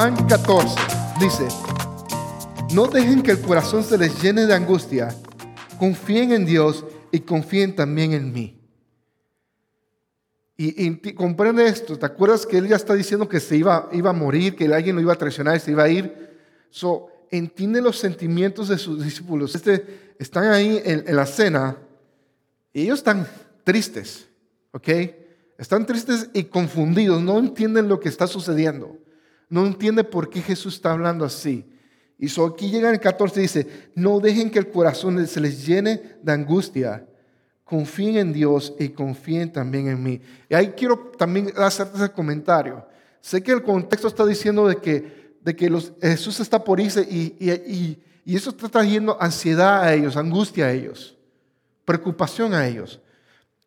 Juan 14 dice, no dejen que el corazón se les llene de angustia, confíen en Dios y confíen también en mí. Y, comprende esto, ¿te acuerdas que él ya está diciendo que se iba, iba a morir, que alguien lo iba a traicionar y se iba a ir? So, entiende los sentimientos de sus discípulos. Este, están ahí en, en la cena y ellos están tristes, ¿ok? Están tristes y confundidos, no entienden lo que está sucediendo. No entienden por qué Jesús está hablando así. Y so aquí llega el 14 y dice, no dejen que el corazón se les llene de angustia. Confíen en Dios y confíen también en mí. Y ahí quiero también hacerte ese comentario. Sé que el contexto está diciendo de que, de que los, Jesús está por irse y, y, y eso está trayendo ansiedad a ellos, angustia a ellos, preocupación a ellos.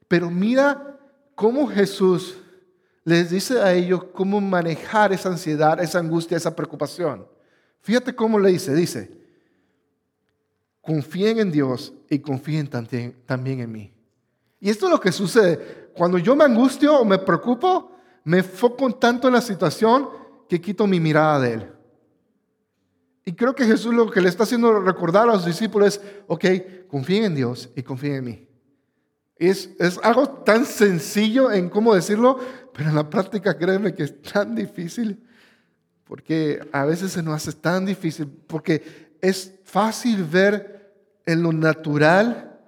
Pero mira cómo Jesús les dice a ellos cómo manejar esa ansiedad, esa angustia, esa preocupación. Fíjate cómo le dice, dice, confíen en Dios y confíen también, en mí. Y esto es lo que sucede. Cuando yo me angustio o me preocupo, me enfoco tanto en la situación que quito mi mirada de Él. Y creo que Jesús lo que le está haciendo recordar a los discípulos es, ok, confíen en Dios y confíen en mí. Es, algo tan sencillo en cómo decirlo, pero en la práctica créeme que es tan difícil, porque a veces se nos hace tan difícil, porque es fácil ver en lo natural,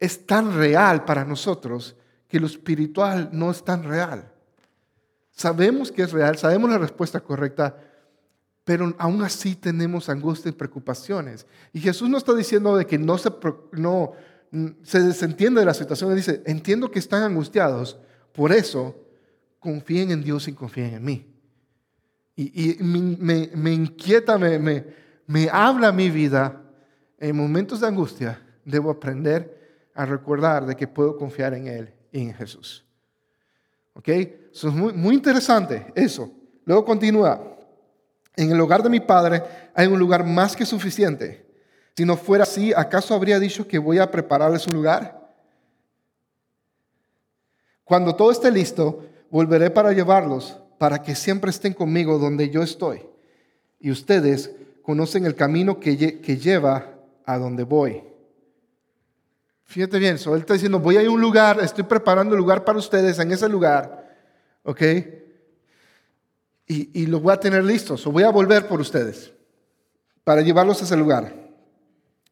es tan real para nosotros, que lo espiritual no es tan real. Sabemos que es real, sabemos la respuesta correcta, pero aún así tenemos angustia y preocupaciones. Y Jesús no está diciendo de que no se, no, se desentiende de la situación y dice, entiendo que están angustiados, por eso confíen en Dios y confíen en mí. Y, me, inquieta, me, me, habla mi vida en momentos de angustia, debo aprender a recordar de que puedo confiar en Él y en Jesús. ¿Ok? Eso es muy, muy interesante eso. Luego continúa. En el hogar de mi padre hay un lugar más que suficiente. Si no fuera así, ¿acaso habría dicho que voy a prepararles un lugar? Cuando todo esté listo, volveré para llevarlos, para que siempre estén conmigo donde yo estoy. Y ustedes conocen el camino que, lleva a donde voy. Fíjate bien, so él está diciendo, voy a ir un lugar, estoy preparando un lugar para ustedes en ese lugar, ¿ok? Y, y lo voy a tener listos, o voy a volver por ustedes, para llevarlos a ese lugar.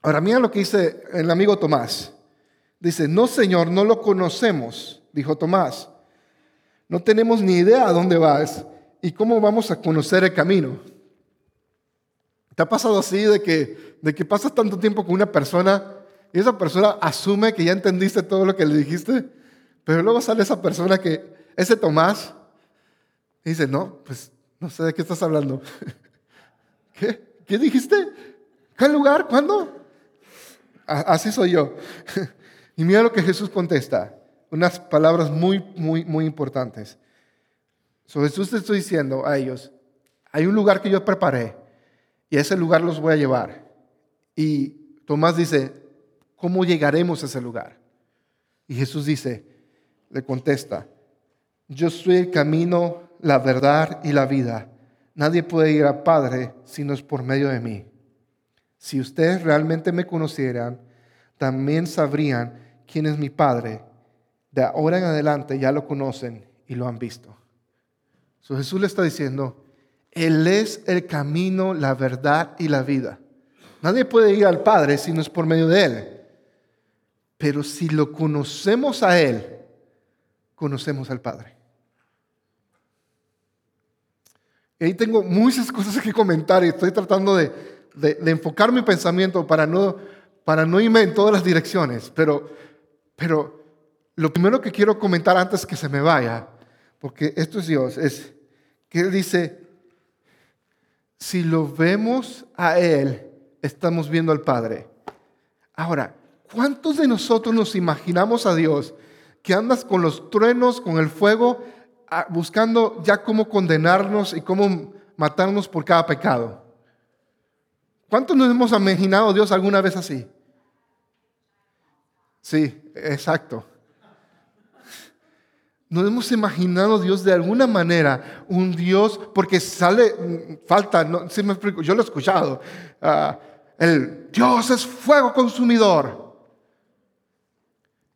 Ahora mira lo que dice el amigo Tomás. Dice, no Señor, no lo conocemos, dijo Tomás. No tenemos ni idea a dónde vas y cómo vamos a conocer el camino. ¿Te ha pasado así de que, de que pasas tanto tiempo con una persona y esa persona asume que ya entendiste todo lo que le dijiste? Pero luego sale esa persona que, ese Tomás, y dice, no, pues no sé de qué estás hablando. ¿Qué? ¿Qué dijiste? ¿Qué lugar? ¿Cuándo? Así soy yo. Y mira lo que Jesús contesta. Unas palabras muy, muy, muy importantes. So, Jesús te estoy diciendo a ellos, hay un lugar que yo preparé y a ese lugar los voy a llevar. Y Tomás dice, ¿cómo llegaremos a ese lugar? Y Jesús dice, le contesta, yo soy el camino, la verdad y la vida. Nadie puede ir al Padre si no es por medio de mí. Si ustedes realmente me conocieran, también sabrían quién es mi Padre. De ahora en adelante ya lo conocen y lo han visto. Jesús le está diciendo, Él es el camino, la verdad y la vida. Nadie puede ir al Padre si no es por medio de Él. Pero si lo conocemos a Él, conocemos al Padre. Y ahí tengo muchas cosas que comentar y estoy tratando de, de, enfocar mi pensamiento para no, para no irme en todas las direcciones, pero, pero lo primero que quiero comentar antes que se me vaya, porque esto es Dios, es que Él dice, si lo vemos a Él, estamos viendo al Padre. Ahora, ¿cuántos de nosotros nos imaginamos a Dios que andas con los truenos, con el fuego, buscando ya cómo condenarnos y cómo matarnos por cada pecado? ¿Cuántos nos hemos imaginado Dios alguna vez así? Sí, exacto. nos hemos imaginado Dios de alguna manera, un Dios, porque sale, mm, falta, no, me yo lo he escuchado, ah, el Dios es fuego consumidor.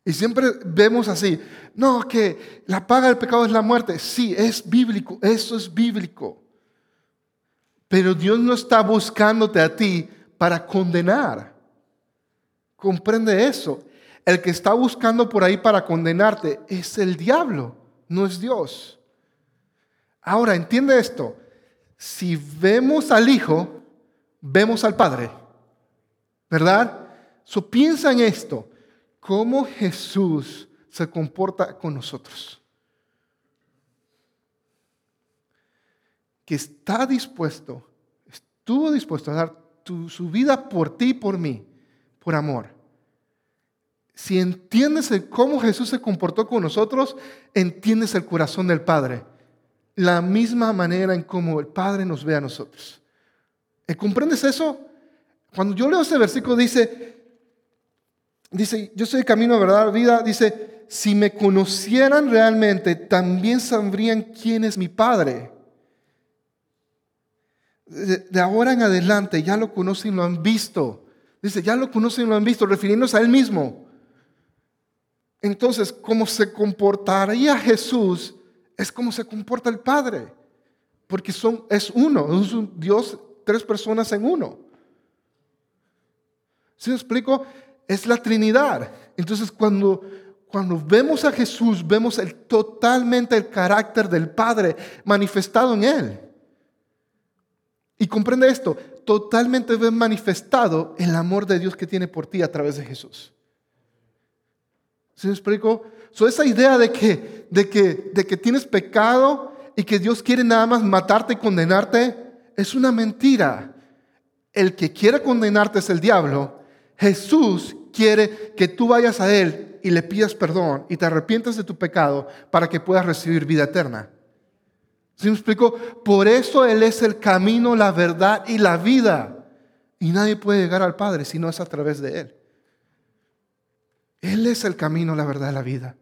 Y siempre vemos así, no, que la paga del pecado es la muerte. Sí, es bíblico, eso es bíblico. Pero Dios no está buscándote a ti para condenar. Comprende eso. El que está buscando por ahí para condenarte es el diablo, no es Dios. Ahora, entiende esto. Si vemos al Hijo, vemos al Padre. ¿Verdad? So piensa en esto cómo Jesús se comporta con nosotros. Que está dispuesto, estuvo dispuesto a dar su vida por ti y por mí, por amor. Si entiendes cómo Jesús se comportó con nosotros, entiendes el corazón del Padre. La misma manera en cómo el Padre nos ve a nosotros. ¿Comprendes eso? Cuando yo leo ese versículo dice, dice, yo soy el camino, verdad, vida, dice, si me conocieran realmente, también sabrían quién es mi Padre. De, ahora en adelante ya lo conocen lo han visto. Dice, ya lo conocen lo han visto, refiriéndose a él mismo. Entonces, ¿cómo se comportaría Jesús? Es como se comporta el Padre. Porque son, es uno, es un Dios, tres personas en uno. ¿Sí me explico? es la Trinidad. Entonces cuando, cuando vemos a Jesús, vemos el, totalmente el carácter del Padre manifestado en Él. Y comprende esto, totalmente ve manifestado el amor de Dios que tiene por ti a través de Jesús. ¿Se me explico? So, esa idea de que, de, que, de que tienes pecado y que Dios quiere nada más matarte y condenarte, es una mentira. El que quiere condenarte es el diablo Jesús quiere que tú vayas a Él y le pidas perdón y te arrepientas de tu pecado para que puedas recibir vida eterna. ¿Sí me explico? Por eso Él es el camino, la verdad y la vida. Y nadie puede llegar al Padre si no es a través de Él. Él es el camino, la verdad y la vida.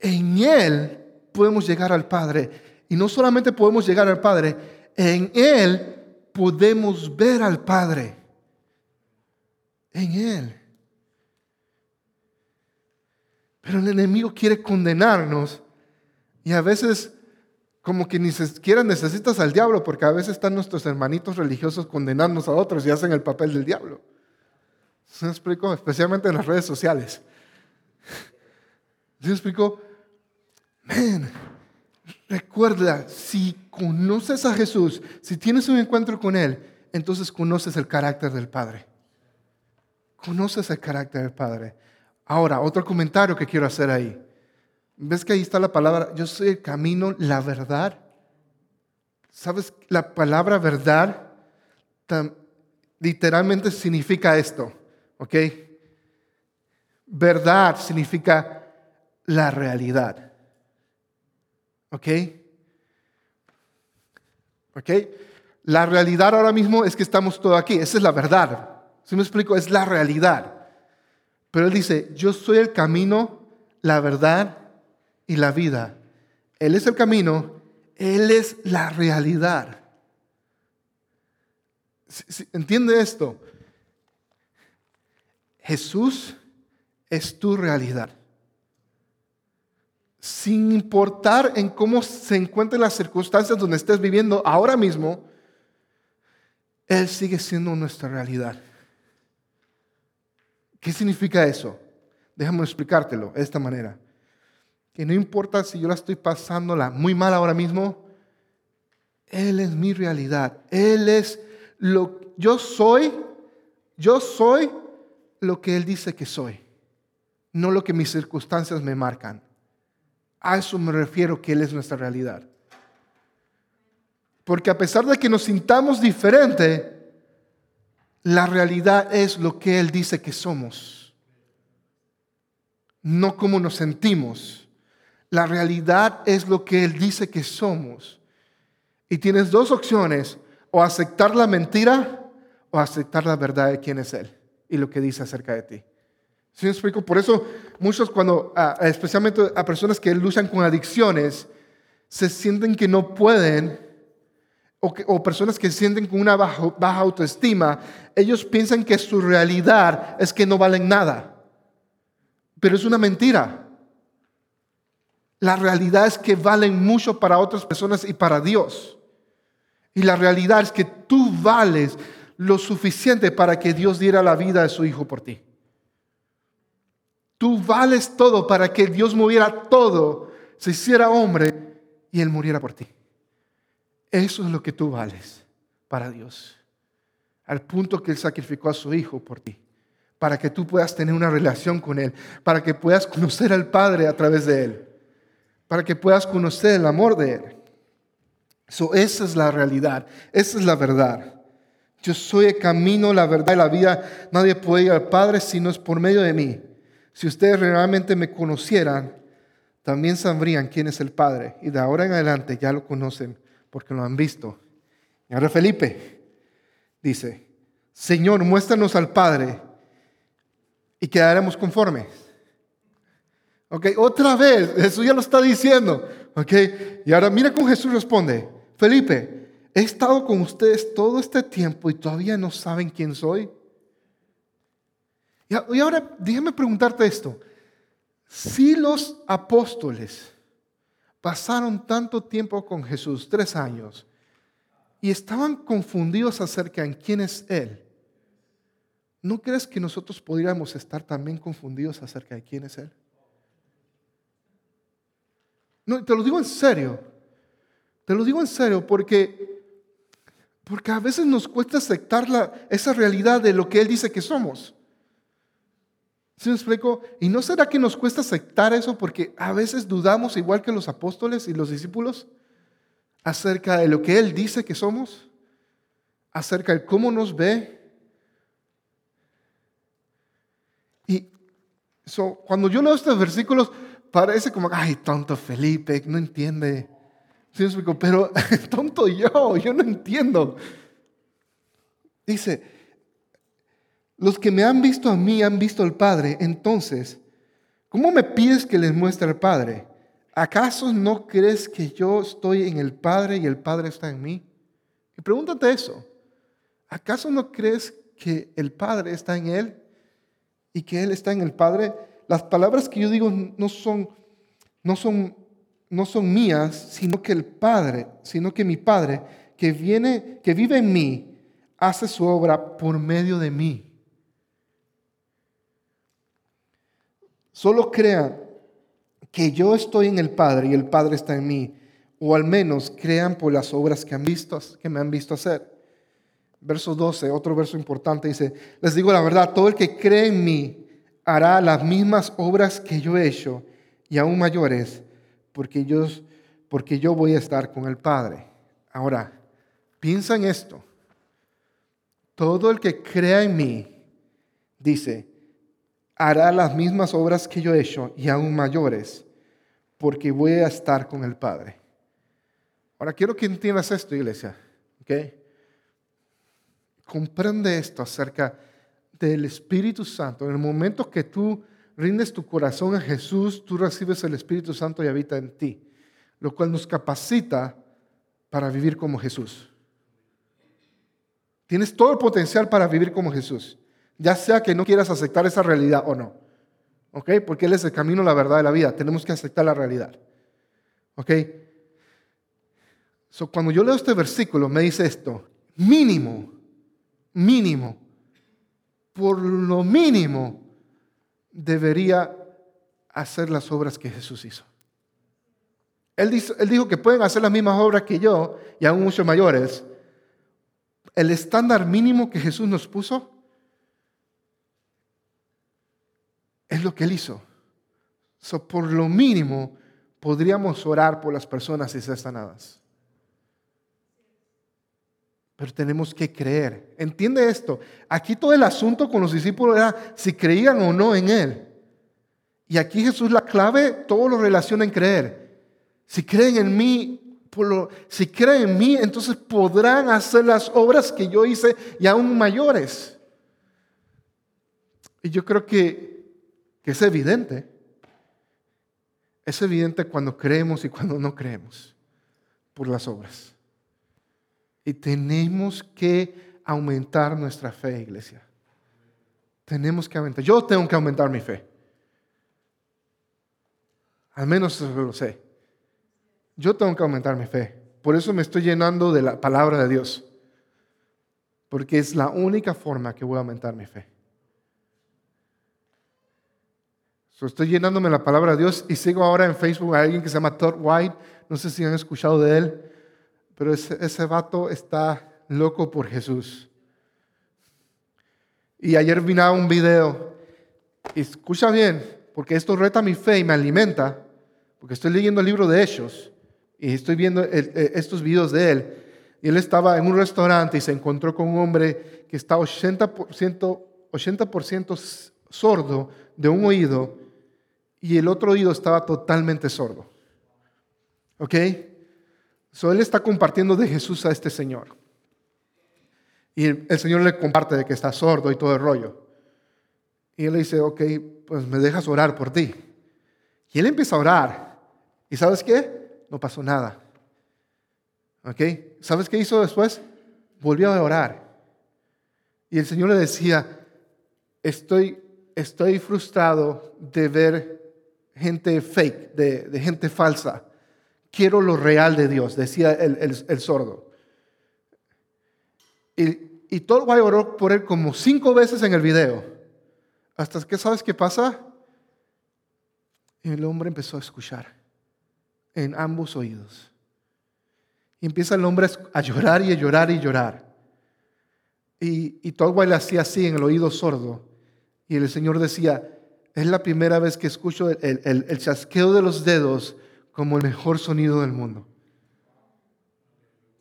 En Él podemos llegar al Padre. Y no solamente podemos llegar al Padre, en Él podemos ver al Padre en Él. Pero el enemigo quiere condenarnos y a veces como que ni siquiera necesitas al diablo porque a veces están nuestros hermanitos religiosos condenándonos a otros y hacen el papel del diablo. ¿Se me explico? Especialmente en las redes sociales. ¿Se me explico? Man, recuerda, si conoces a Jesús, si tienes un encuentro con Él, entonces conoces el carácter del Padre. Conoces el carácter del Padre. Ahora, otro comentario que quiero hacer ahí. ¿Ves que ahí está la palabra? Yo soy el camino, la verdad. ¿Sabes? La palabra verdad literalmente significa esto. ¿Ok? Verdad significa la realidad. ¿Ok? ¿Ok? La realidad ahora mismo es que estamos todos aquí. Esa es la verdad. Si me explico? Es la realidad. Pero él dice, yo soy el camino, la verdad y la vida. Él es el camino, Él es la realidad. ¿Entiende esto? Jesús es tu realidad. Sin importar en cómo se encuentren las circunstancias donde estés viviendo ahora mismo, Él sigue siendo nuestra realidad. ¿Qué significa eso? Déjame explicártelo de esta manera. Que no importa si yo la estoy pasándola muy mal ahora mismo, Él es mi realidad. Él es lo yo soy, yo soy lo que Él dice que soy, no lo que mis circunstancias me marcan. A eso me refiero que Él es nuestra realidad. Porque a pesar de que nos sintamos diferente, la realidad es lo que Él dice que somos, no como nos sentimos. La realidad es lo que Él dice que somos. Y tienes dos opciones, o aceptar la mentira o aceptar la verdad de quién es Él y lo que dice acerca de ti. ¿Sí me explico? Por eso muchos cuando, especialmente a personas que luchan con adicciones, se sienten que no pueden, o, personas que sienten con una baja autoestima, ellos piensan que su realidad es que no valen nada. Pero es una mentira. La realidad es que valen mucho para otras personas y para Dios. Y la realidad es que tú vales lo suficiente para que Dios diera la vida de su Hijo por ti. Tú vales todo para que Dios moviera todo, se hiciera hombre y Él muriera por ti. Eso es lo que tú vales para Dios. Al punto que Él sacrificó a su Hijo por ti. Para que tú puedas tener una relación con Él. Para que puedas conocer al Padre a través de Él. Para que puedas conocer el amor de Él. esa es la realidad. Esa es la verdad. Yo soy el camino, la verdad y la vida. Nadie puede ir al Padre si no es por medio de mí. Si ustedes realmente me conocieran, también sabrían quién es el Padre. Y de ahora en adelante ya lo conocen porque lo han visto. Y ahora Felipe dice, Señor, muéstranos al Padre y quedaremos conformes. Ok, otra vez, Jesús ya lo está diciendo. Ok, y ahora mira cómo Jesús responde. Felipe, he estado con ustedes todo este tiempo y todavía no saben quién soy. Y ahora déjame preguntarte esto. Si los apóstoles pasaron tanto tiempo con Jesús, tres años, y estaban confundidos acerca de quién es Él, ¿no crees que nosotros podríamos estar también confundidos acerca de quién es Él? No, te lo digo en serio. Te lo digo en serio porque, porque a veces nos cuesta aceptar la, esa realidad de lo que Él dice que somos. ¿Sí me explico? ¿Y no será que nos cuesta aceptar eso porque a veces dudamos igual que los apóstoles y los discípulos acerca de lo que Él dice que somos? Acerca de cómo nos ve. Y cuando yo leo estos versículos, parece como, ay, tonto Felipe, no entiende. ¿Sí? Pero tonto yo, yo no entiendo. Dice, los que me han visto a mí han visto al Padre. Entonces, ¿cómo me pides que les muestre al Padre? ¿Acaso no crees que yo estoy en el Padre y el Padre está en mí? Y pregúntate eso. ¿Acaso no crees que el Padre está en Él y que Él está en el Padre? Las palabras que yo digo no son, no son, no son mías, sino que el Padre, sino que mi Padre, que viene, que vive en mí, hace su obra por medio de mí. Solo crean que yo estoy en el Padre y el Padre está en mí, o al menos crean por las obras que, han visto, que me han visto hacer. Verso 12, otro verso importante, dice, les digo la verdad, todo el que cree en mí hará las mismas obras que yo he hecho y aún mayores, porque yo, porque yo voy a estar con el Padre. Ahora, piensa en esto. Todo el que crea en mí, dice, hará las mismas obras que yo he hecho y aún mayores, porque voy a estar con el Padre. Ahora quiero que entiendas esto, iglesia. ¿okay? Comprende esto acerca del Espíritu Santo. En el momento que tú rindes tu corazón a Jesús, tú recibes el Espíritu Santo y habita en ti, lo cual nos capacita para vivir como Jesús. Tienes todo el potencial para vivir como Jesús ya sea que no quieras aceptar esa realidad o no. ¿Ok? Porque Él es el camino, la verdad y la vida. Tenemos que aceptar la realidad. ¿Ok? So, cuando yo leo este versículo, me dice esto: mínimo, mínimo, por lo mínimo, debería hacer las obras que Jesús hizo. Él, dijo, que pueden hacer las mismas obras que yo y aún mucho mayores. El estándar mínimo que Jesús nos puso Es lo que Él hizo. por lo mínimo, podríamos orar por las personas y ser sanadas. Pero tenemos que creer. Entiende esto. Aquí todo el asunto con los discípulos era si creían o no en Él. Y aquí Jesús la clave, todo lo relaciona en creer. Si creen en mí, si creen en mí, entonces podrán hacer las obras que yo hice y aún mayores. Y yo creo que que es evidente. Es evidente cuando creemos y cuando no creemos por las obras. Y tenemos que aumentar nuestra fe, iglesia. Tenemos que aumentar. Yo tengo que aumentar mi fe. Al menos eso lo sé. Yo tengo que aumentar mi fe. Por eso me estoy llenando de la palabra de Dios. Porque es la única forma que voy a aumentar mi fe. estoy llenándome la palabra de Dios y sigo ahora en Facebook a alguien que se llama Todd White. No sé si han escuchado de él. Pero ese, ese vato está loco por Jesús. Y ayer vino un video. Y escucha bien, porque esto reta mi fe y me alimenta. Porque estoy leyendo el libro de Hechos y estoy viendo estos videos de él. Y él estaba en un restaurante y se encontró con un hombre que está 80%, 80 sordo de un oído y el otro oído estaba totalmente sordo. ¿Ok? So, él está compartiendo de Jesús a este Señor. Y el, Señor le comparte de que está sordo y todo el rollo. Y él le dice, ok, pues me dejas orar por ti. Y él empieza a orar. ¿Y sabes qué? No pasó nada. ¿Ok? ¿Sabes qué hizo después? Volvió a orar. Y el Señor le decía, estoy, estoy frustrado de ver gente fake, de, de gente falsa quiero lo real de Dios, decía el, sordo. Y, y oró por él como cinco veces en el video. Hasta que, ¿sabes qué pasa? El hombre empezó a escuchar en ambos oídos. Y empieza el hombre a llorar y a llorar y llorar. Y, y Tolway le hacía así en el oído sordo. Y el Señor decía, es la primera vez que escucho el chasqueo de los dedos como el mejor sonido del mundo.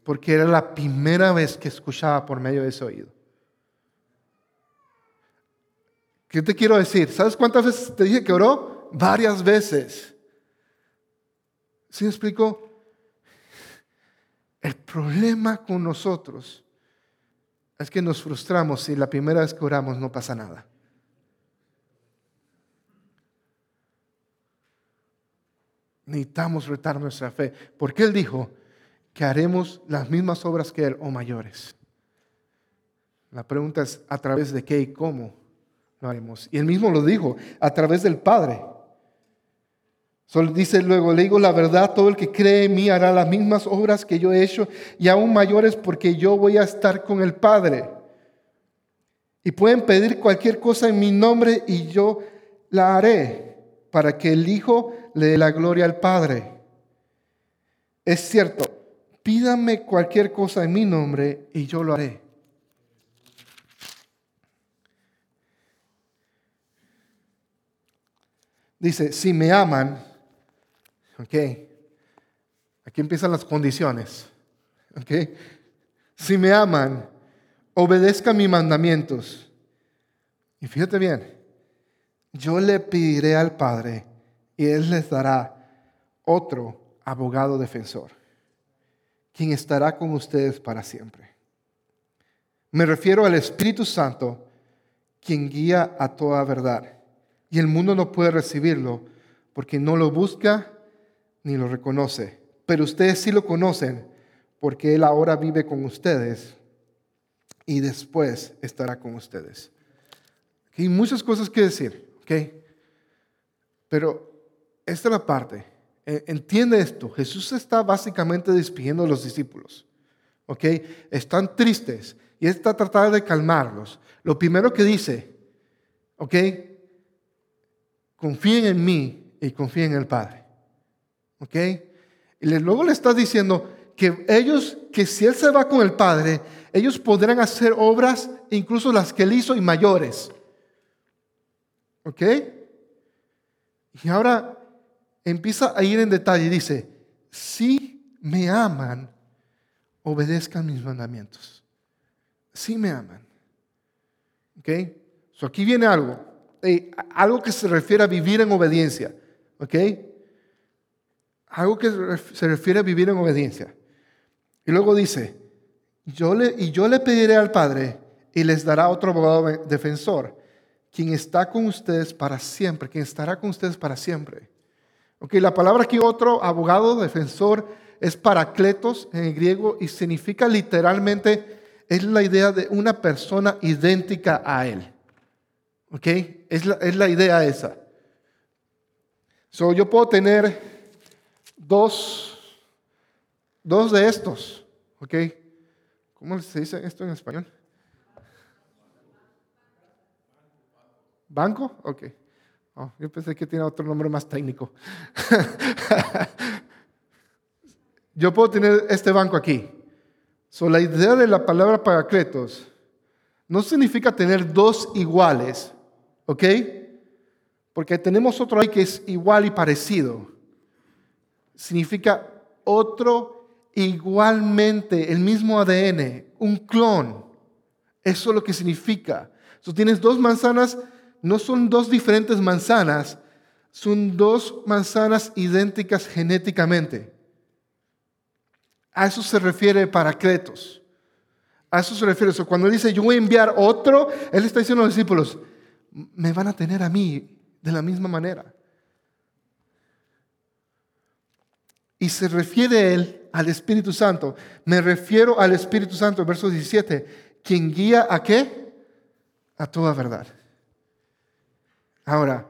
Porque era la primera vez que escuchaba por medio de ese oído. ¿Qué te quiero decir? ¿Sabes cuántas veces te dije que oró? Varias veces. ¿Sí me explico? El problema con nosotros es que nos frustramos si la primera vez que oramos no pasa nada. Necesitamos retar nuestra fe. Porque Él dijo que haremos las mismas obras que Él o mayores. La pregunta es, ¿a través de qué y cómo lo haremos? Y Él mismo lo dijo, a través del Padre. Solo dice luego, le digo la verdad, todo el que cree en mí hará las mismas obras que yo he hecho y aún mayores porque yo voy a estar con el Padre. Y pueden pedir cualquier cosa en mi nombre y yo la haré para que el Hijo le dé la gloria al Padre. Es cierto, pídame cualquier cosa en mi nombre y yo lo haré. Dice, si me aman, ok, aquí empiezan las condiciones, ok, si me aman, obedezcan mis mandamientos. Y fíjate bien, yo le pediré al Padre y Él les dará otro abogado defensor, quien estará con ustedes para siempre. Me refiero al Espíritu Santo, quien guía a toda verdad. Y el mundo no puede recibirlo porque no lo busca ni lo reconoce. Pero ustedes sí lo conocen porque Él ahora vive con ustedes y después estará con ustedes. Hay muchas cosas que decir. Pero esta es la parte. E, entiende esto. Jesús está básicamente despidiendo a los discípulos. ¿Ok? Están tristes y está tratando de calmarlos. Lo primero que dice, ¿ok? Confíen en mí y confíen en el Padre. ¿Ok? Y luego le está diciendo que ellos, que si Él se va con el Padre, ellos podrán hacer obras, incluso las que Él hizo y mayores. ¿Ok? Y ahora empieza a ir en detalle y dice, si me aman, obedezcan mis mandamientos. Si me aman. ¿Ok? So aquí viene algo. Eh, algo que se refiere a vivir en obediencia. ¿Ok? Algo que se refiere a vivir en obediencia. Y luego dice, yo le, y yo le pediré al Padre y les dará otro abogado defensor quien está con ustedes para siempre, quien estará con ustedes para siempre. Ok, la palabra aquí otro abogado, defensor, es paracletos en el griego y significa literalmente, es la idea de una persona idéntica a él. ¿Ok? Es la, es la idea esa. So, yo puedo tener dos, dos de estos. ¿Ok? ¿Cómo se dice esto en español? ¿Banco? Ok. Oh, yo pensé que tiene otro nombre más técnico. yo puedo tener este banco aquí. So, la idea de la palabra paracletos no significa tener dos iguales, ¿ok? Porque tenemos otro ahí que es igual y parecido. Significa otro igualmente, el mismo ADN, un clon. Eso es lo que significa. So, tienes dos manzanas no son dos diferentes manzanas, son dos manzanas idénticas genéticamente. A eso se refiere Paracletos. A eso se refiere. cuando él dice, yo voy a enviar otro, él está diciendo a los discípulos, me van a tener a mí de la misma manera. Y se refiere él al Espíritu Santo. Me refiero al Espíritu Santo, verso 17, quien guía a qué? A toda verdad. Ahora,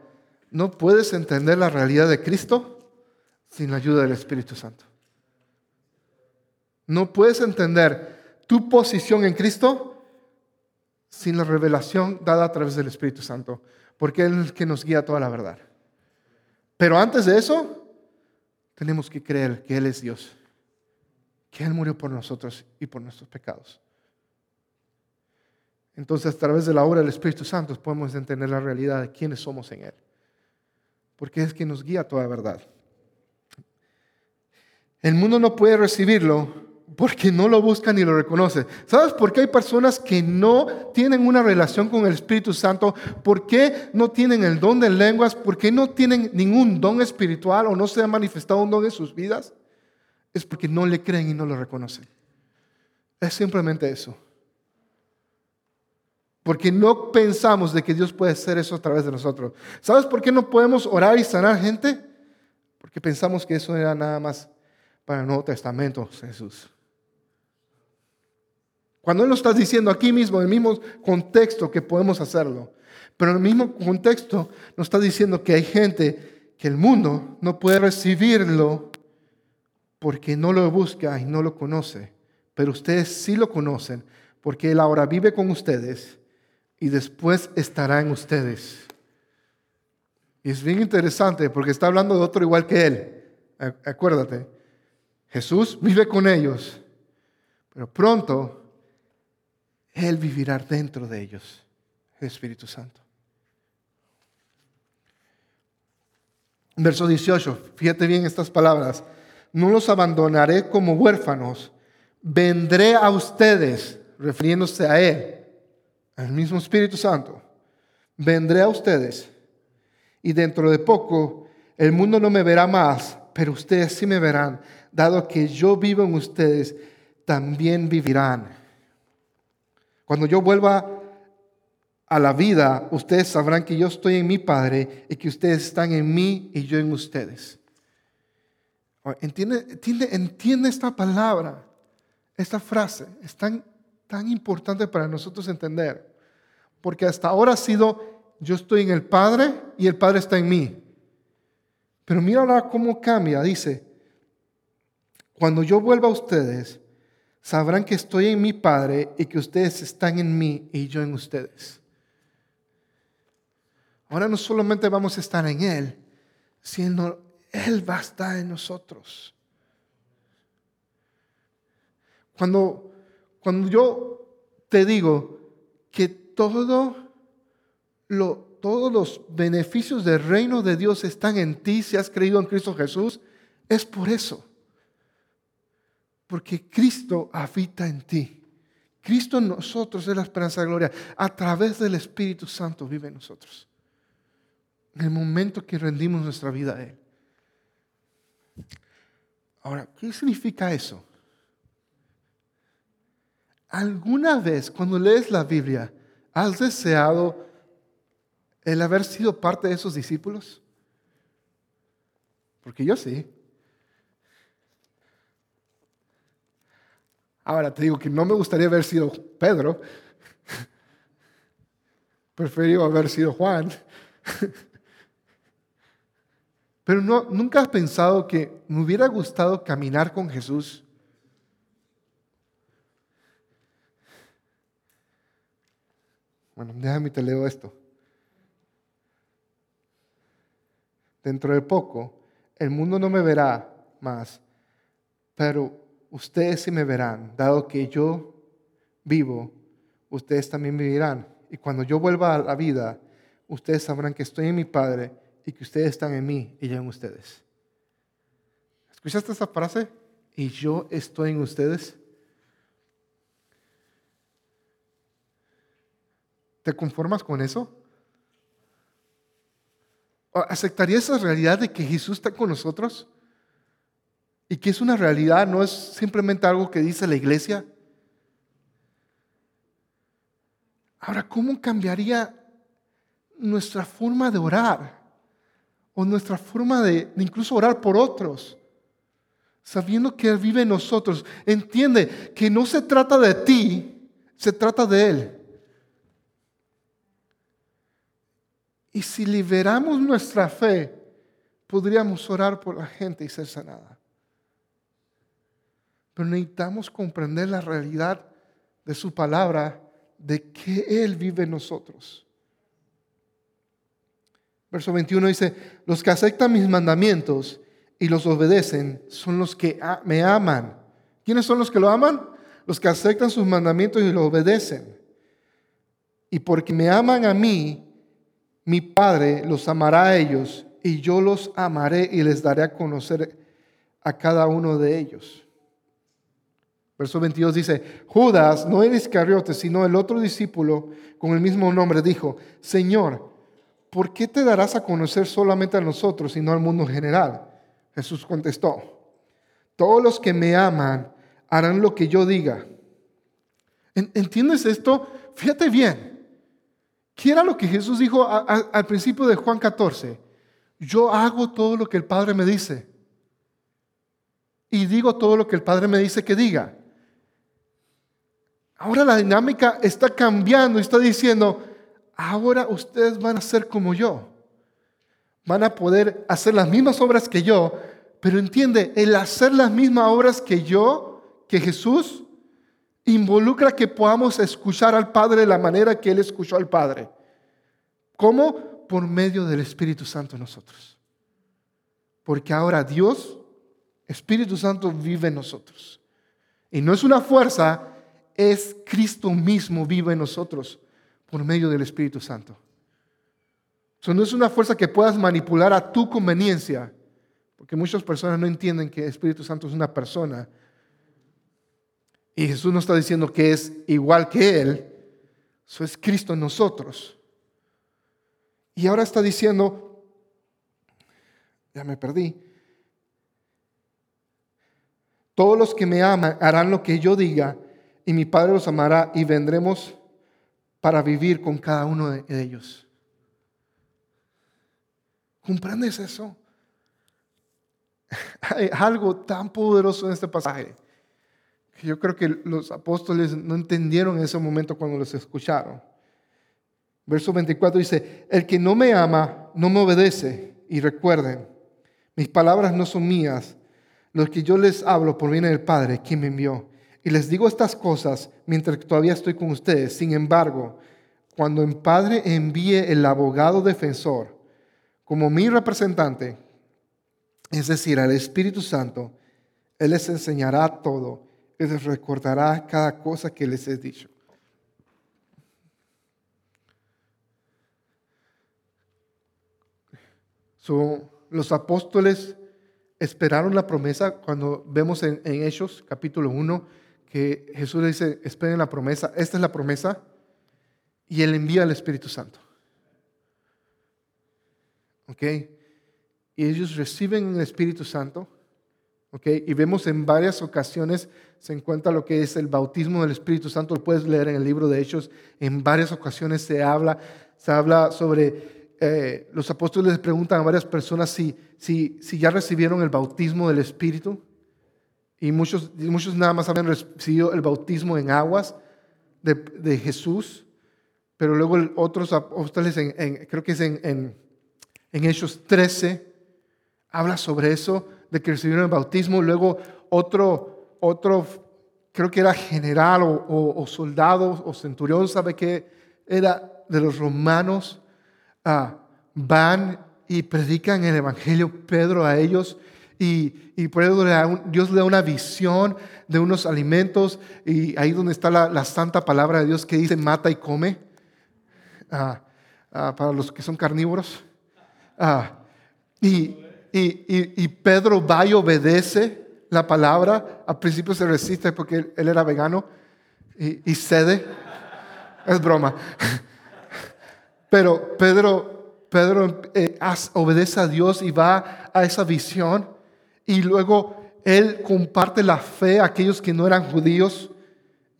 no puedes entender la realidad de Cristo sin la ayuda del Espíritu Santo. No puedes entender tu posición en Cristo sin la revelación dada a través del Espíritu Santo, porque Él es el que nos guía toda la verdad. Pero antes de eso, tenemos que creer que Él es Dios, que Él murió por nosotros y por nuestros pecados. Entonces, a través de la obra del Espíritu Santo podemos entender la realidad de quiénes somos en Él. Porque es quien nos guía a toda verdad. El mundo no puede recibirlo porque no lo busca ni lo reconoce. ¿Sabes por qué hay personas que no tienen una relación con el Espíritu Santo? ¿Por qué no tienen el don de lenguas? ¿Por qué no tienen ningún don espiritual o no se ha manifestado un don en sus vidas? Es porque no le creen y no lo reconocen. Es simplemente eso. Porque no pensamos de que Dios puede hacer eso a través de nosotros. ¿Sabes por qué no podemos orar y sanar gente? Porque pensamos que eso era nada más para el Nuevo Testamento, Jesús. Cuando Él nos está diciendo aquí mismo, en el mismo contexto que podemos hacerlo, pero en el mismo contexto nos está diciendo que hay gente que el mundo no puede recibirlo porque no lo busca y no lo conoce, pero ustedes sí lo conocen porque Él ahora vive con ustedes y después estará en ustedes. Y es bien interesante porque está hablando de otro igual que Él. Acuérdate, Jesús vive con ellos, pero pronto Él vivirá dentro de ellos, el Espíritu Santo. Verso 18, fíjate bien estas palabras. No los abandonaré como huérfanos, vendré a ustedes, refiriéndose a Él el mismo Espíritu Santo, vendré a ustedes y dentro de poco el mundo no me verá más, pero ustedes sí me verán, dado que yo vivo en ustedes, también vivirán. Cuando yo vuelva a la vida, ustedes sabrán que yo estoy en mi Padre y que ustedes están en mí y yo en ustedes. ¿Entiende, entiende, entiende esta palabra, esta frase? Es tan tan importante para nosotros entender. Porque hasta ahora ha sido, yo estoy en el Padre y el Padre está en mí. Pero mira ahora cómo cambia. Dice, cuando yo vuelva a ustedes, sabrán que estoy en mi Padre y que ustedes están en mí y yo en ustedes. Ahora no solamente vamos a estar en Él, sino Él va a estar en nosotros. Cuando cuando yo te digo que todos los beneficios del reino de Dios están en ti si has creído en Cristo Jesús, es por eso. Porque Cristo habita en ti. Cristo en nosotros es la esperanza de gloria. A través del Espíritu Santo vive en nosotros. En el momento que rendimos nuestra vida a Él. Ahora, ¿qué significa eso? ¿Alguna vez cuando lees la Biblia has deseado el haber sido parte de esos discípulos? Porque yo sí. Ahora te digo que no me gustaría haber sido Pedro. Prefiero haber sido Juan. Pero no, nunca has pensado que me hubiera gustado caminar con Jesús. Bueno, déjame te leo esto. Dentro de poco, el mundo no me verá más, pero ustedes sí me verán, dado que yo vivo, ustedes también vivirán. Y cuando yo vuelva a la vida, ustedes sabrán que estoy en mi Padre y que ustedes están en mí y yo en ustedes. ¿Escuchaste esa frase? Y yo estoy en ustedes. ¿Te conformas con eso? ¿Aceptarías esa realidad de que Jesús está con nosotros? Y que es una realidad, no es simplemente algo que dice la iglesia. Ahora, ¿cómo cambiaría nuestra forma de orar? O nuestra forma de, incluso orar por otros. Sabiendo que Él vive en nosotros. Entiende que no se trata de ti, se trata de Él. Y si liberamos nuestra fe, podríamos orar por la gente y ser sanada. Pero necesitamos comprender la realidad de su palabra, de que Él vive en nosotros. Verso 21 dice, los que aceptan mis mandamientos y los obedecen son los que me aman. ¿Quiénes son los que lo aman? Los que aceptan sus mandamientos y los obedecen. Y porque me aman a mí, mi Padre los amará a ellos y yo los amaré y les daré a conocer a cada uno de ellos. Verso 22 dice, Judas, no el Iscariote, sino el otro discípulo con el mismo nombre, dijo, Señor, ¿por qué te darás a conocer solamente a nosotros y no al mundo general? Jesús contestó, todos los que me aman harán lo que yo diga. ¿Entiendes esto? Fíjate bien. ¿Qué era lo que Jesús dijo al principio de Juan 14? Yo hago todo lo que el Padre me dice. Y digo todo lo que el Padre me dice que diga. Ahora la dinámica está cambiando y está diciendo, ahora ustedes van a ser como yo. Van a poder hacer las mismas obras que yo, pero entiende, el hacer las mismas obras que yo, que Jesús, involucra que podamos escuchar al Padre de la manera que Él escuchó al Padre. ¿Cómo? Por medio del Espíritu Santo en nosotros. Porque ahora Dios, Espíritu Santo, vive en nosotros. Y no es una fuerza, es Cristo mismo vive en nosotros por medio del Espíritu Santo. Eso no es una fuerza que puedas manipular a tu conveniencia, porque muchas personas no entienden que el Espíritu Santo es una persona, y Jesús no está diciendo que es igual que Él, eso es Cristo en nosotros. Y ahora está diciendo, ya me perdí, todos los que me aman harán lo que yo diga, y mi Padre los amará y vendremos para vivir con cada uno de ellos. ¿Comprendes eso? Hay algo tan poderoso en este pasaje yo creo que los apóstoles no entendieron en ese momento cuando los escucharon. Verso 24 dice, el que no me ama, no me obedece. Y recuerden, mis palabras no son mías, los que yo les hablo por viene del Padre, quien me envió. Y les digo estas cosas mientras todavía estoy con ustedes. Sin embargo, cuando el Padre envíe el abogado defensor como mi representante, es decir, al Espíritu Santo, Él les enseñará todo les recordará cada cosa que les he dicho. los apóstoles esperaron la promesa cuando vemos en, en Hechos capítulo 1 que Jesús le dice, esperen la promesa, esta es la promesa, y Él envía al Espíritu Santo. ¿Ok? Y ellos reciben el Espíritu Santo y vemos en varias ocasiones, se encuentra lo que es el bautismo del Espíritu Santo, lo puedes leer en el libro de Hechos, en varias ocasiones se habla, se habla sobre eh, los apóstoles les preguntan a varias personas si, si, si ya recibieron el bautismo del Espíritu. Y muchos, muchos nada más habían recibido el bautismo en aguas de, de Jesús. Pero luego otros apóstoles, en, creo que es en, en, en Hechos 13, habla sobre eso, de que recibieron el bautismo. Luego otro, otro creo que era general o, soldado o centurión, ¿sabe qué? Era de los romanos. Ah, van y predican el Evangelio Pedro a ellos y, y por eso Dios le da una visión de unos alimentos y ahí donde está la, santa palabra de Dios que dice mata y come ah, ah, para los que son carnívoros. y, y, Pedro va y obedece la palabra. Al principio se resiste porque él, era vegano y, cede. Es broma. Pero Pedro, Pedro eh, obedece a Dios y va a esa visión. Y luego él comparte la fe a aquellos que no eran judíos.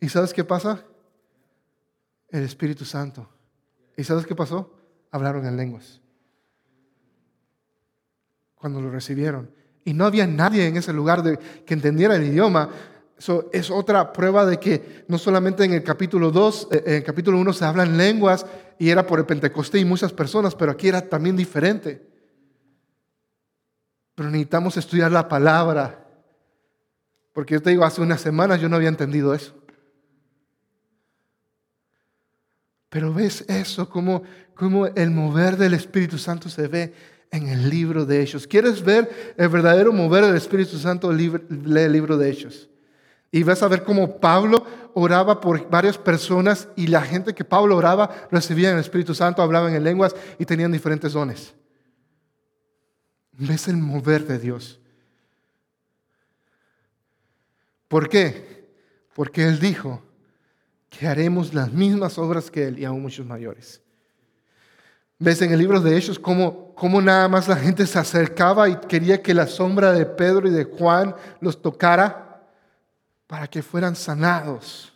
¿Y sabes qué pasa? El Espíritu Santo. ¿Y sabes qué pasó? Hablaron en lenguas. Cuando lo recibieron. Y no había nadie en ese lugar de, que entendiera el idioma. Eso es otra prueba de que no solamente en el capítulo 2, eh, en el capítulo 1 se hablan lenguas y era por el Pentecostés y muchas personas, pero aquí era también diferente. Pero necesitamos estudiar la palabra. Porque yo te digo, hace unas semanas yo no había entendido eso. Pero ves eso, como, como el mover del Espíritu Santo se ve en el libro de Hechos. ¿Quieres ver el verdadero mover del Espíritu Santo? Lee el libro de Hechos. Y vas a ver cómo Pablo oraba por varias personas y la gente que Pablo oraba recibía el Espíritu Santo, hablaban en lenguas y tenían diferentes dones. Ves el mover de Dios. ¿Por qué? Porque Él dijo que haremos las mismas obras que Él y aún muchos mayores. Ves en el libro de Hechos cómo, cómo nada más la gente se acercaba y quería que la sombra de Pedro y de Juan los tocara para que fueran sanados.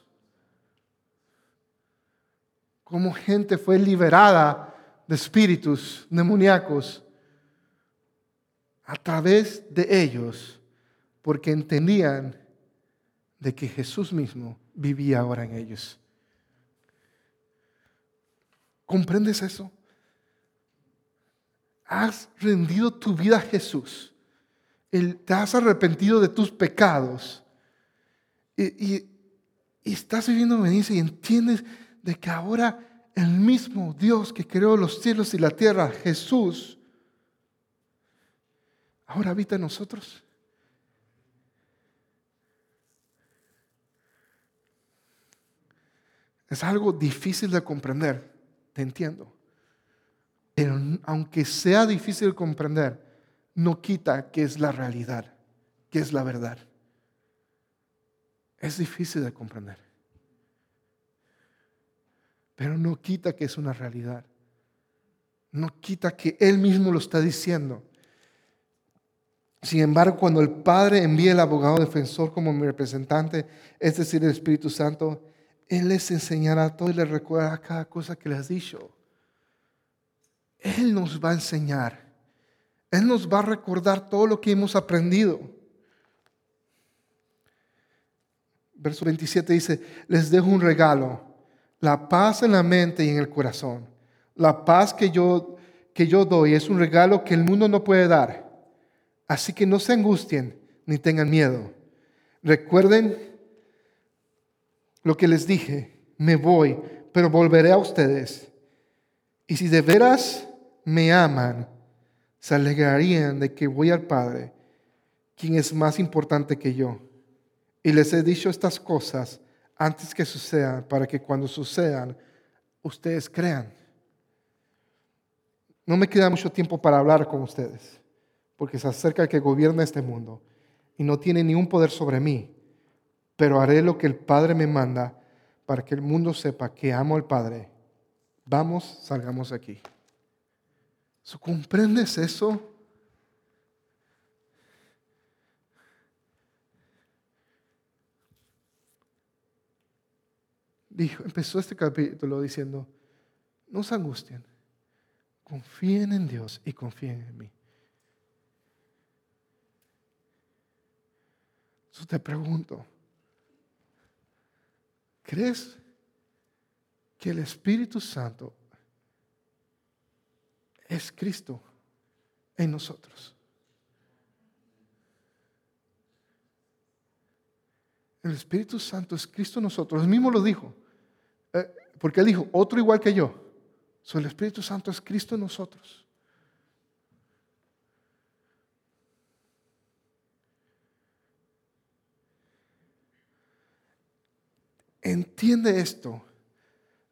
Cómo gente fue liberada de espíritus demoníacos a través de ellos porque entendían de que Jesús mismo vivía ahora en ellos. ¿Comprendes eso? Has rendido tu vida a Jesús, te has arrepentido de tus pecados y, estás viviendo obediencia y entiendes de que ahora el mismo Dios que creó los cielos y la tierra, Jesús, ahora habita en nosotros. Es algo difícil de comprender, te entiendo. Pero aunque sea difícil de comprender, no quita que es la realidad, que es la verdad. Es difícil de comprender. Pero no quita que es una realidad. No quita que Él mismo lo está diciendo. Sin embargo, cuando el Padre envía el abogado defensor como mi representante, es decir, el Espíritu Santo, Él les enseñará todo y les recuerda cada cosa que les ha dicho. Él nos va a enseñar. Él nos va a recordar todo lo que hemos aprendido. Verso 27 dice, les dejo un regalo, la paz en la mente y en el corazón. La paz que yo, que yo doy es un regalo que el mundo no puede dar. Así que no se angustien ni tengan miedo. Recuerden lo que les dije, me voy, pero volveré a ustedes. Y si de veras me aman se alegrarían de que voy al Padre, quien es más importante que yo. Y les he dicho estas cosas antes que sucedan, para que cuando sucedan, ustedes crean. No me queda mucho tiempo para hablar con ustedes, porque se acerca el que gobierna este mundo y no tiene ningún poder sobre mí, pero haré lo que el Padre me manda para que el mundo sepa que amo al Padre. Vamos, salgamos aquí. ¿Comprendes eso? Dijo, empezó este capítulo diciendo, no se angustien, confíen en Dios y confíen en mí. Entonces te pregunto, ¿crees que el Espíritu Santo es Cristo en nosotros? El Espíritu Santo es Cristo en nosotros. Él mismo lo dijo. Eh, porque él dijo, otro igual que yo. So, el Espíritu Santo es Cristo en nosotros. Entiende esto.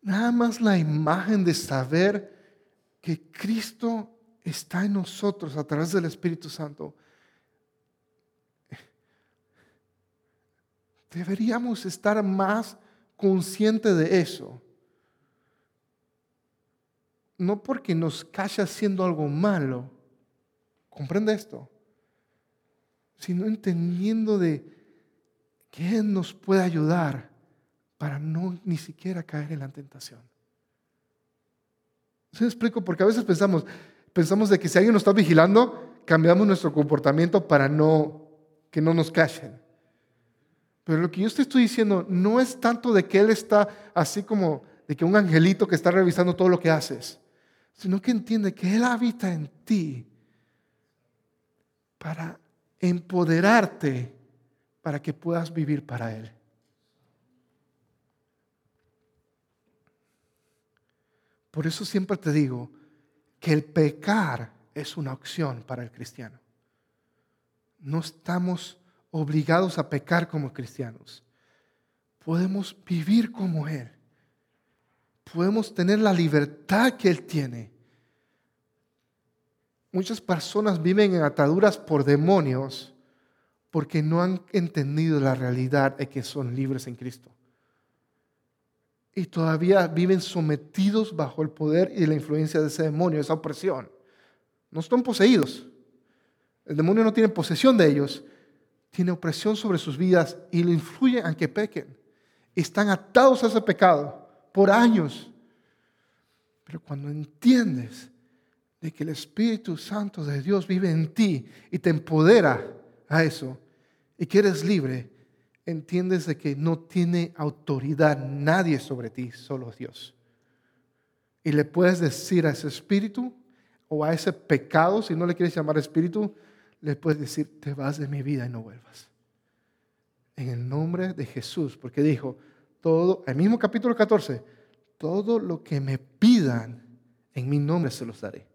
Nada más la imagen de saber que Cristo está en nosotros a través del Espíritu Santo. Deberíamos estar más conscientes de eso. No porque nos calle haciendo algo malo, comprende esto, sino entendiendo de que Él nos puede ayudar para no ni siquiera caer en la tentación. ¿Se explico? Porque a veces pensamos, pensamos de que si alguien nos está vigilando, cambiamos nuestro comportamiento para no que no nos cachen. Pero lo que yo te estoy diciendo no es tanto de que Él está así como de que un angelito que está revisando todo lo que haces, sino que entiende que Él habita en ti para empoderarte para que puedas vivir para Él. Por eso siempre te digo que el pecar es una opción para el cristiano. No estamos obligados a pecar como cristianos. Podemos vivir como Él. Podemos tener la libertad que Él tiene. Muchas personas viven en ataduras por demonios porque no han entendido la realidad de que son libres en Cristo y todavía viven sometidos bajo el poder y la influencia de ese demonio, esa opresión. No están poseídos. El demonio no tiene posesión de ellos, tiene opresión sobre sus vidas y lo influye a que pequen. Están atados a ese pecado por años. Pero cuando entiendes de que el Espíritu Santo de Dios vive en ti y te empodera a eso y que eres libre, entiendes de que no tiene autoridad nadie sobre ti, solo Dios. Y le puedes decir a ese espíritu o a ese pecado, si no le quieres llamar espíritu, le puedes decir, te vas de mi vida y no vuelvas. En el nombre de Jesús, porque dijo, todo, el mismo capítulo 14, todo lo que me pidan en mi nombre se los daré.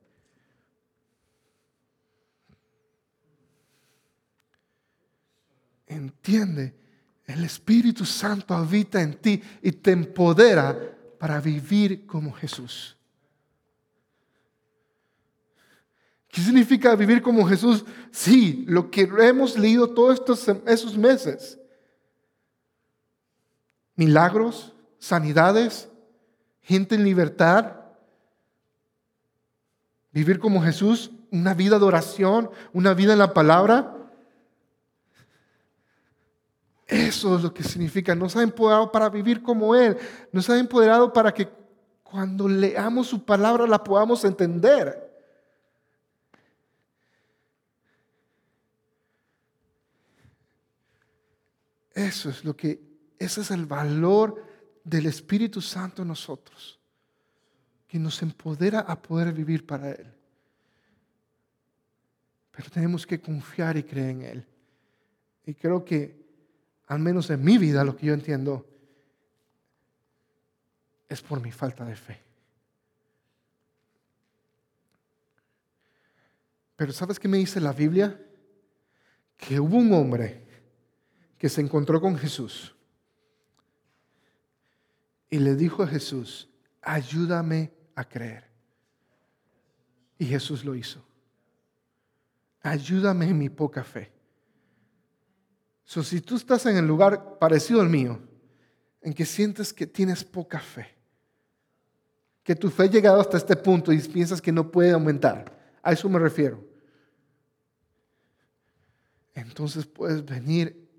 Entiende el Espíritu Santo habita en ti y te empodera para vivir como Jesús. ¿Qué significa vivir como Jesús? Sí, lo que hemos leído todos estos, esos meses. Milagros, sanidades, gente en libertad. Vivir como Jesús, una vida de oración, una vida en la palabra. Eso es lo que significa. Nos ha empoderado para vivir como Él. Nos ha empoderado para que cuando leamos su palabra la podamos entender. Eso es lo que, ese es el valor del Espíritu Santo en nosotros, que nos empodera a poder vivir para Él. Pero tenemos que confiar y creer en Él. Y creo que al menos en mi vida, lo que yo entiendo, es por mi falta de fe. Pero ¿sabes qué me dice la Biblia? Que hubo un hombre que se encontró con Jesús y le dijo a Jesús, ayúdame a creer. Y Jesús lo hizo. Ayúdame en mi poca fe. So, si tú estás en el lugar parecido al mío, en que sientes que tienes poca fe, que tu fe ha llegado hasta este punto y piensas que no puede aumentar, a eso me refiero. Entonces puedes venir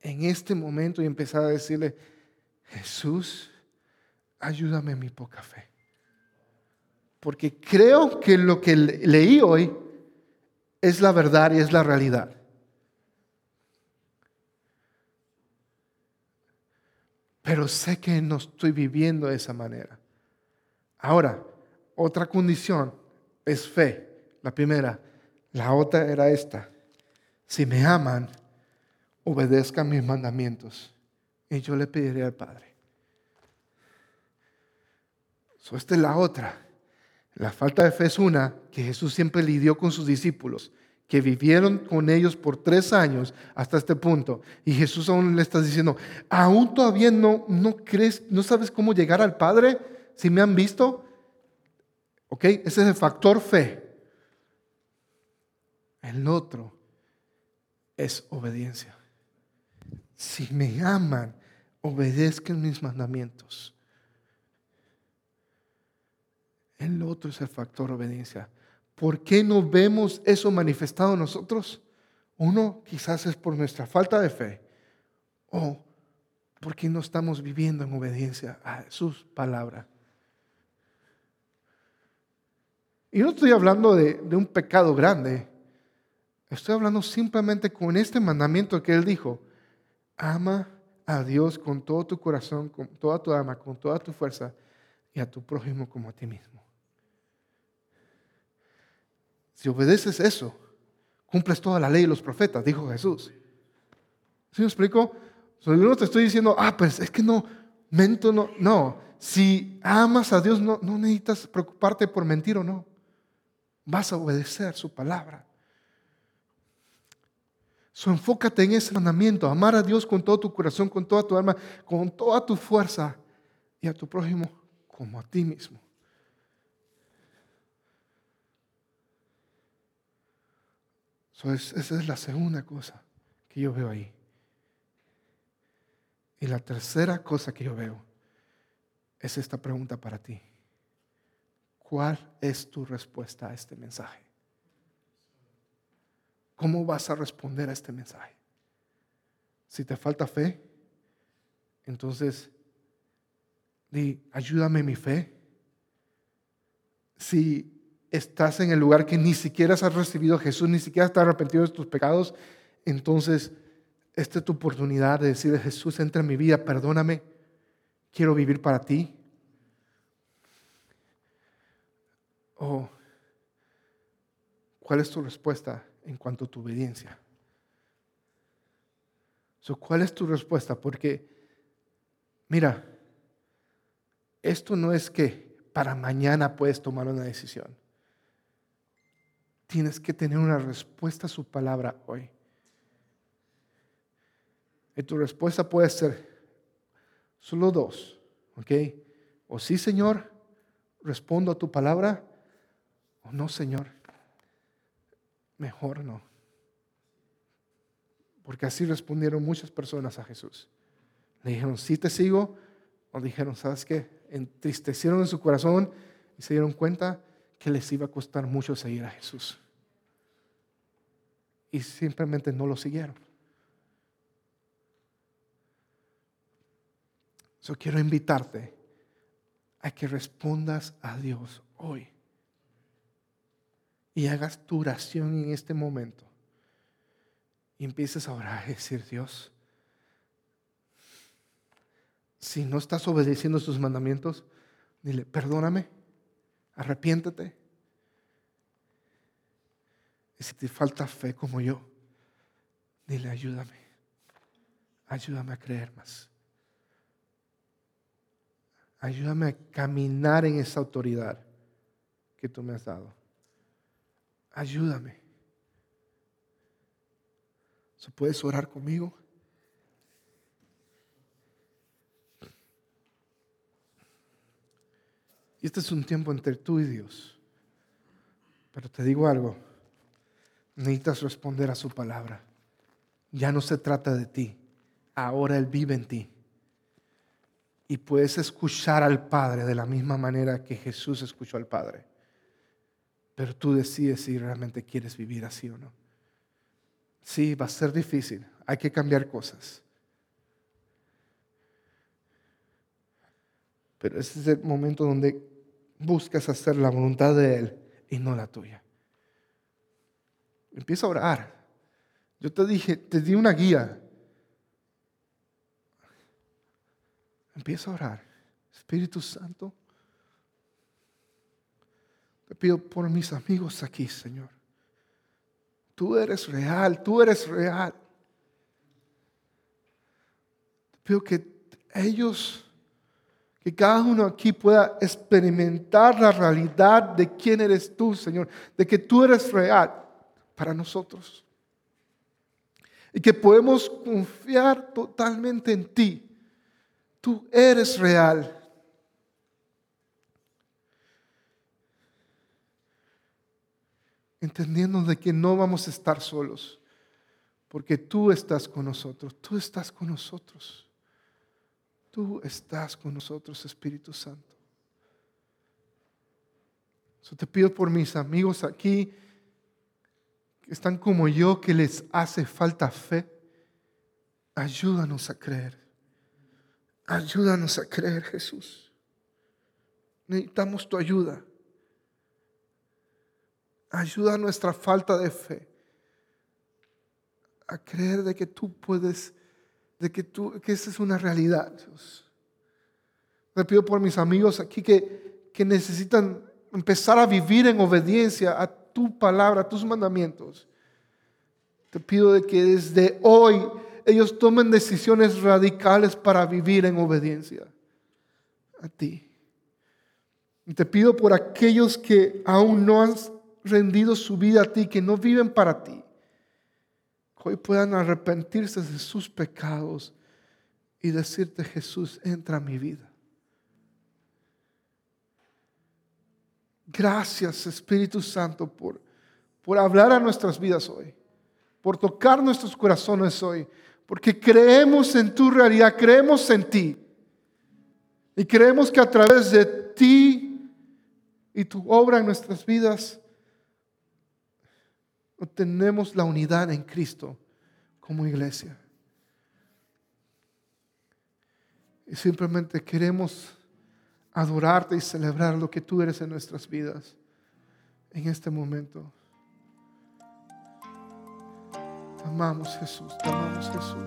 en este momento y empezar a decirle, Jesús, ayúdame en mi poca fe. porque creo que lo que leí hoy es la verdad y es la realidad. Pero sé que no estoy viviendo de esa manera. Ahora, otra condición es fe. La primera. La otra era esta. Si me aman, obedezcan mis mandamientos. Y yo le pediré al Padre. So, esta es la otra. La falta de fe es una que Jesús siempre lidió con sus discípulos, que vivieron con ellos por tres años hasta este punto. Y Jesús aún le está diciendo, aún todavía no, no crees, no sabes cómo llegar al Padre, si me han visto. ¿Ok? Ese es el factor fe. El otro es obediencia. Si me aman, obedezcan mis mandamientos. El otro es el factor obediencia. ¿Por qué no vemos eso manifestado en nosotros? Uno quizás es por nuestra falta de fe o porque no estamos viviendo en obediencia a sus palabras. Y no estoy hablando de, de, un pecado grande. Estoy hablando simplemente con este mandamiento que Él dijo. Ama a Dios con todo tu corazón, con toda tu alma, con toda tu fuerza y a tu prójimo como a ti mismo. Si obedeces eso, cumples toda la ley y los profetas, dijo Jesús. ¿Sí me explico? yo no te estoy diciendo, ah, pues es que no, mento, no. No, si amas a Dios, no, no necesitas preocuparte por mentir o no. Vas a obedecer su palabra. So, enfócate en ese mandamiento, amar a Dios con todo tu corazón, con toda tu alma, con toda tu fuerza y a tu prójimo como a ti mismo. Esa es la segunda cosa que yo veo ahí. Y la tercera cosa que yo veo es esta pregunta para ti. ¿Cuál es tu respuesta a este mensaje? ¿Cómo vas a responder a este mensaje? Si te falta fe, entonces di, ayúdame mi fe. Si estás en el lugar que ni siquiera has recibido a Jesús, ni siquiera estás arrepentido de tus pecados, entonces esta es tu oportunidad de decir, Jesús, entra en mi vida, perdóname, quiero vivir para ti. O, ¿cuál es tu respuesta en cuanto a tu obediencia? ¿Cuál es tu respuesta? Porque, mira, esto no es que para mañana puedes tomar una decisión tienes que tener una respuesta a su palabra hoy. Y tu respuesta puede ser solo dos, ¿ok? O sí, Señor, respondo a tu palabra, o no, Señor, mejor no. Porque así respondieron muchas personas a Jesús. Le dijeron, sí te sigo, o dijeron, ¿sabes qué? Entristecieron en su corazón y se dieron cuenta que les iba a costar mucho seguir a Jesús. Y simplemente no lo siguieron. Yo quiero invitarte a que respondas a Dios hoy. Y hagas tu oración en este momento. Y empieces a decir, Dios, si no estás obedeciendo sus mandamientos, dile, perdóname, arrepiéntete. Y si te falta fe como yo, dile, ayúdame. Ayúdame a creer más. Ayúdame a caminar en esa autoridad que tú me has dado. Ayúdame. ¿Puedes orar conmigo? Y este es un tiempo entre tú y Dios. Pero te digo algo, necesitas responder a su palabra. Ya no se trata de ti, ahora Él vive en ti. Y puedes escuchar al Padre de la misma manera que Jesús escuchó al Padre. Pero tú decides si realmente quieres vivir así o no. Sí, va a ser difícil, hay que cambiar cosas. Pero ese es el momento donde buscas hacer la voluntad de Él y no la tuya. Empieza a orar. Yo te dije, te di una guía. Empieza a orar. Espíritu Santo, te pido por mis amigos aquí, Señor. Tú eres real, tú eres real. Te pido que ellos, que cada uno aquí pueda experimentar la realidad de quién eres tú, Señor, de que tú eres real para nosotros. Y que podemos confiar totalmente en ti. Tú eres real. entendiendo de que no vamos a estar solos, porque tú estás con nosotros, tú estás con nosotros, tú estás con nosotros, Espíritu Santo. Yo te pido por mis amigos aquí que están como yo, que les hace falta fe, ayúdanos a creer, ayúdanos a creer, Jesús. Necesitamos tu ayuda. Ayuda a nuestra falta de fe a creer de que tú puedes, de que tú, que esa es una realidad, Dios. Te pido por mis amigos aquí que, que necesitan empezar a vivir en obediencia a tu palabra, a tus mandamientos. Te pido de que desde hoy ellos tomen decisiones radicales para vivir en obediencia a ti. Y te pido por aquellos que aún no han rendido su vida a ti, que no viven para ti, hoy puedan arrepentirse de sus pecados y decirte, Jesús, entra a mi vida. Gracias Espíritu Santo por, por hablar a nuestras vidas hoy, por tocar nuestros corazones hoy, porque creemos en tu realidad, creemos en ti. Y creemos que a través de ti y tu obra en nuestras vidas, tenemos la unidad en Cristo como iglesia. Y simplemente queremos adorarte y celebrar lo que tú eres en nuestras vidas en este momento. amamos Jesús, te amamos Jesús.